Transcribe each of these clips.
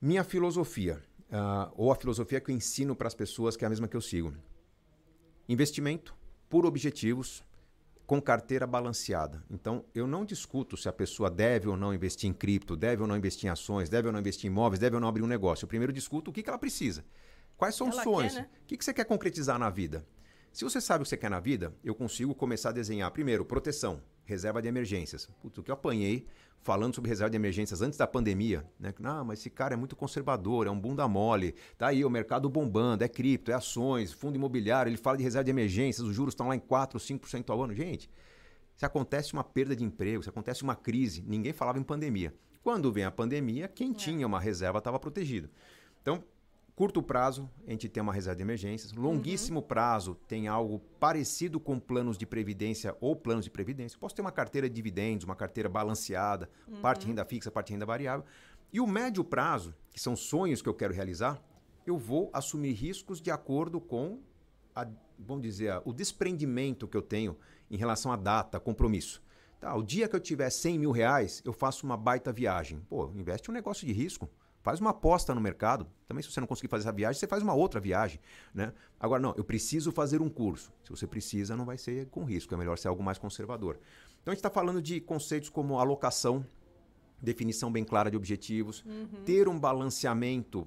Minha filosofia, uh, ou a filosofia que eu ensino para as pessoas, que é a mesma que eu sigo. Investimento por objetivos, com carteira balanceada. Então, eu não discuto se a pessoa deve ou não investir em cripto, deve ou não investir em ações, deve ou não investir em imóveis, deve ou não abrir um negócio. Eu primeiro discuto o que, que ela precisa. Quais são ela os sonhos? Quer, né? O que, que você quer concretizar na vida? Se você sabe o que você quer na vida, eu consigo começar a desenhar, primeiro, proteção, reserva de emergências. Putz, o que eu apanhei falando sobre reserva de emergências antes da pandemia, né? Não, mas esse cara é muito conservador, é um bunda mole. Tá aí o mercado bombando, é cripto, é ações, fundo imobiliário, ele fala de reserva de emergências, os juros estão lá em 4, 5% ao ano. Gente, se acontece uma perda de emprego, se acontece uma crise, ninguém falava em pandemia. Quando vem a pandemia, quem é. tinha uma reserva estava protegido. Então, Curto prazo, a gente tem uma reserva de emergências. Longuíssimo uhum. prazo, tem algo parecido com planos de previdência ou planos de previdência. Posso ter uma carteira de dividendos, uma carteira balanceada, uhum. parte renda fixa, parte renda variável. E o médio prazo, que são sonhos que eu quero realizar, eu vou assumir riscos de acordo com, a, vamos dizer, o desprendimento que eu tenho em relação à data, compromisso. Tá, o dia que eu tiver 100 mil reais, eu faço uma baita viagem. Pô, investe um negócio de risco. Faz uma aposta no mercado. Também, se você não conseguir fazer essa viagem, você faz uma outra viagem. Né? Agora, não, eu preciso fazer um curso. Se você precisa, não vai ser com risco. É melhor ser algo mais conservador. Então, a gente está falando de conceitos como alocação, definição bem clara de objetivos, uhum. ter um balanceamento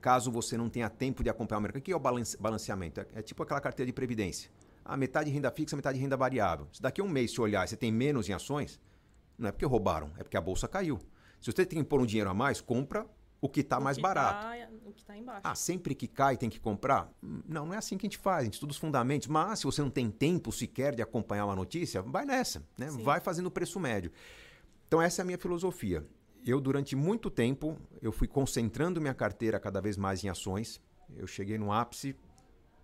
caso você não tenha tempo de acompanhar o mercado. O que é o balanceamento? É, é tipo aquela carteira de previdência. A metade renda fixa, metade renda variável. Se daqui a um mês se olhar e você tem menos em ações, não é porque roubaram, é porque a bolsa caiu. Se você tem que pôr um dinheiro a mais, compra o que está mais que barato. Tá, o que está embaixo. Ah, sempre que cai tem que comprar? Não, não é assim que a gente faz. A gente estuda os fundamentos. Mas se você não tem tempo sequer de acompanhar uma notícia, vai nessa. Né? Vai fazendo o preço médio. Então essa é a minha filosofia. Eu, durante muito tempo, eu fui concentrando minha carteira cada vez mais em ações. Eu cheguei no ápice,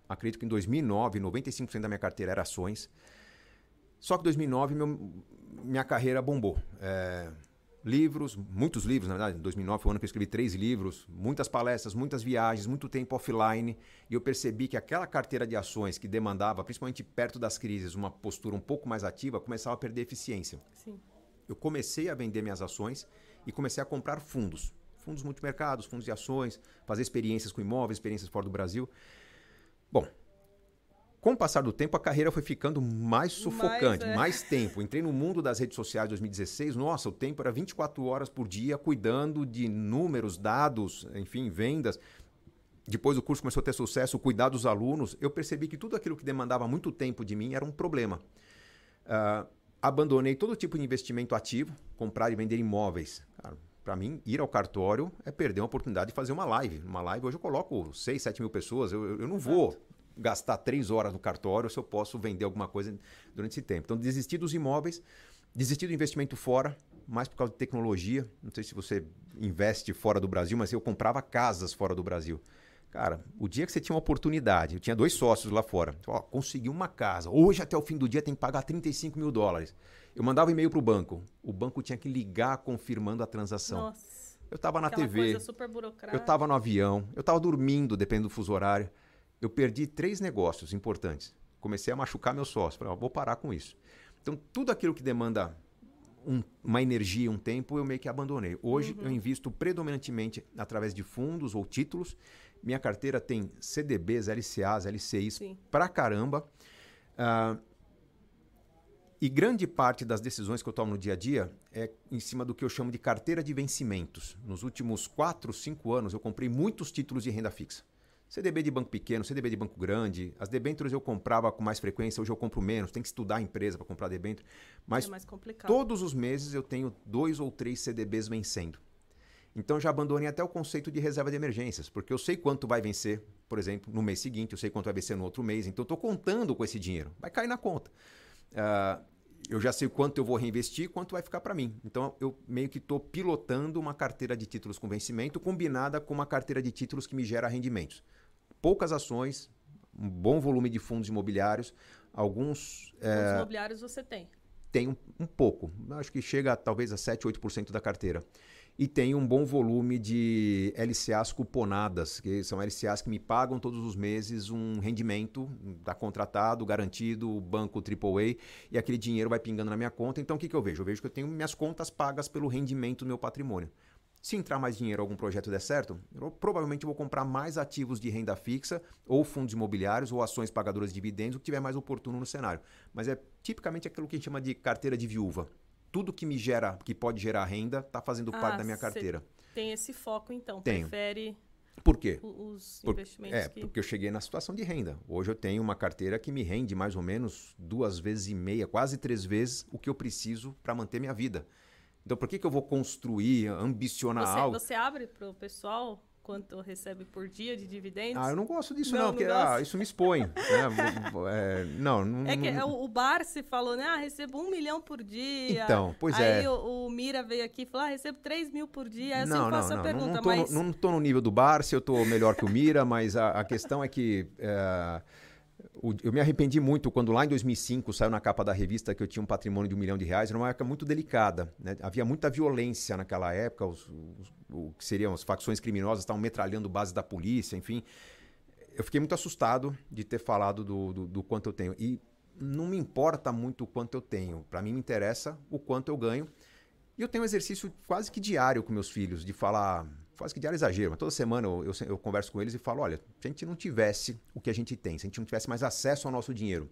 acredito que em 2009, 95% da minha carteira era ações. Só que em 2009 meu, minha carreira bombou. É, livros, muitos livros, na verdade, em 2009 foi o ano que eu escrevi três livros, muitas palestras, muitas viagens, muito tempo offline, e eu percebi que aquela carteira de ações que demandava, principalmente perto das crises, uma postura um pouco mais ativa, começava a perder eficiência. Sim. Eu comecei a vender minhas ações e comecei a comprar fundos, fundos multimercados, fundos de ações, fazer experiências com imóveis, experiências fora do Brasil. Com o passar do tempo, a carreira foi ficando mais sufocante, mais, é. mais tempo. Entrei no mundo das redes sociais em 2016. Nossa, o tempo era 24 horas por dia cuidando de números, dados, enfim, vendas. Depois o curso começou a ter sucesso, cuidar dos alunos. Eu percebi que tudo aquilo que demandava muito tempo de mim era um problema. Uh, abandonei todo tipo de investimento ativo, comprar e vender imóveis. Para mim, ir ao cartório é perder uma oportunidade de fazer uma live. Uma live hoje eu coloco 6, 7 mil pessoas. Eu, eu não vou gastar três horas no cartório se eu posso vender alguma coisa durante esse tempo. Então, desistir dos imóveis, desistir do investimento fora, mais por causa de tecnologia. Não sei se você investe fora do Brasil, mas eu comprava casas fora do Brasil. Cara, o dia que você tinha uma oportunidade, eu tinha dois sócios lá fora. Ó, consegui uma casa. Hoje, até o fim do dia, tem que pagar 35 mil dólares. Eu mandava um e-mail para o banco. O banco tinha que ligar confirmando a transação. Nossa. Eu estava na TV. eu estava no avião. Eu estava dormindo, dependendo do fuso horário eu perdi três negócios importantes. Comecei a machucar meu sócio. Falei, vou parar com isso. Então, tudo aquilo que demanda um, uma energia, um tempo, eu meio que abandonei. Hoje, uhum. eu invisto predominantemente através de fundos ou títulos. Minha carteira tem CDBs, LCAs, LCIs Sim. pra caramba. Uh, e grande parte das decisões que eu tomo no dia a dia é em cima do que eu chamo de carteira de vencimentos. Nos últimos 4, 5 anos, eu comprei muitos títulos de renda fixa. CDB de banco pequeno, CDB de banco grande. As debêntures eu comprava com mais frequência, hoje eu compro menos. Tem que estudar a empresa para comprar debênture. Mas é todos os meses eu tenho dois ou três CDBs vencendo. Então já abandonei até o conceito de reserva de emergências, porque eu sei quanto vai vencer, por exemplo, no mês seguinte, eu sei quanto vai vencer no outro mês, então eu estou contando com esse dinheiro. Vai cair na conta. Uh, eu já sei quanto eu vou reinvestir, quanto vai ficar para mim. Então eu meio que estou pilotando uma carteira de títulos com vencimento combinada com uma carteira de títulos que me gera rendimentos poucas ações, um bom volume de fundos imobiliários, alguns... Fundos é, imobiliários você tem? Tem um, um pouco, acho que chega talvez a 7, 8% da carteira. e tenho um bom volume de LCAs cuponadas, que são LCAs que me pagam todos os meses um rendimento, está contratado, garantido, banco AAA, e aquele dinheiro vai pingando na minha conta. Então o que, que eu vejo? Eu vejo que eu tenho minhas contas pagas pelo rendimento do meu patrimônio. Se entrar mais dinheiro algum projeto der certo, eu provavelmente vou comprar mais ativos de renda fixa, ou fundos imobiliários, ou ações pagadoras de dividendos, o que tiver mais oportuno no cenário. Mas é tipicamente aquilo que a gente chama de carteira de viúva tudo que me gera, que pode gerar renda, está fazendo ah, parte da minha carteira. Tem esse foco, então. Tenho. Prefere. Por quê? Os investimentos. Por, é, que... porque eu cheguei na situação de renda. Hoje eu tenho uma carteira que me rende mais ou menos duas vezes e meia, quase três vezes o que eu preciso para manter minha vida. Então, por que, que eu vou construir, ambicionar você, algo? Você abre para o pessoal quanto recebe por dia de dividendos? Ah, eu não gosto disso, não, não, porque ah, isso me expõe. né? é, não, não, É que não... o bar se falou, né? Ah, recebo um milhão por dia. Então, pois Aí é. Aí o, o, Mira veio aqui e falou: ah, recebo 3 mil por dia. Aí eu não, não, faço não, a pergunta, não, tô mas. No, não estou no nível do bar, se eu estou melhor que o Mira, mas a, a questão é que. É, eu me arrependi muito quando lá em 2005 saiu na capa da revista que eu tinha um patrimônio de um milhão de reais. Era uma época muito delicada. Né? Havia muita violência naquela época. Os, os, o que seriam as facções criminosas estavam metralhando bases da polícia, enfim. Eu fiquei muito assustado de ter falado do, do, do quanto eu tenho. E não me importa muito o quanto eu tenho. Para mim me interessa o quanto eu ganho. E eu tenho um exercício quase que diário com meus filhos de falar quase que diário exagero, mas toda semana eu, eu, eu, converso com eles e falo: olha, se a gente não tivesse o que a gente tem, se a gente não tivesse mais acesso ao nosso dinheiro,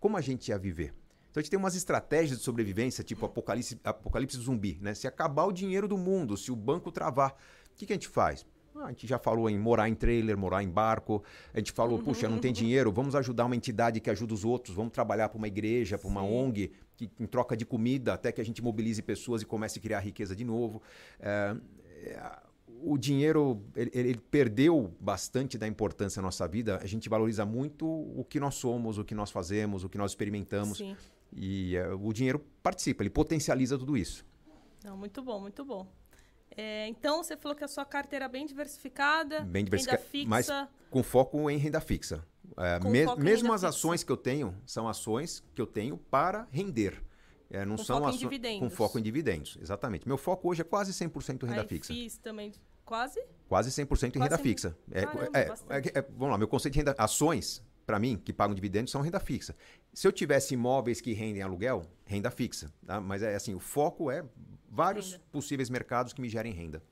como a gente ia viver? Então a gente tem umas estratégias de sobrevivência, tipo apocalipse, apocalipse zumbi, né? Se acabar o dinheiro do mundo, se o banco travar, o que, que a gente faz? Ah, a gente já falou em morar em trailer, morar em barco. A gente falou, uhum. puxa, não tem dinheiro, vamos ajudar uma entidade que ajuda os outros, vamos trabalhar para uma igreja, para uma ONG, que, em troca de comida, até que a gente mobilize pessoas e comece a criar riqueza de novo. É, é, o dinheiro ele, ele, perdeu bastante da importância na nossa vida. A gente valoriza muito o que nós somos, o que nós fazemos, o que nós experimentamos. Sim. E uh, o dinheiro participa, ele potencializa tudo isso. Não, muito bom, muito bom. É, então, você falou que a sua carteira é bem diversificada, bem diversificada, renda fixa. Mas com foco em renda fixa. É, me, mesmo as ações fixa. que eu tenho, são ações que eu tenho para render. É, não com são foco ações, dividendos. Com foco em dividendos, exatamente. Meu foco hoje é quase 100% renda Aí fixa. Também quase? Quase 100% em renda fixa. É, Caramba, é, é, é, vamos lá, meu conceito de renda... Ações, para mim, que pagam dividendos, são renda fixa. Se eu tivesse imóveis que rendem aluguel, renda fixa. Tá? Mas é assim, o foco é vários renda. possíveis mercados que me gerem renda.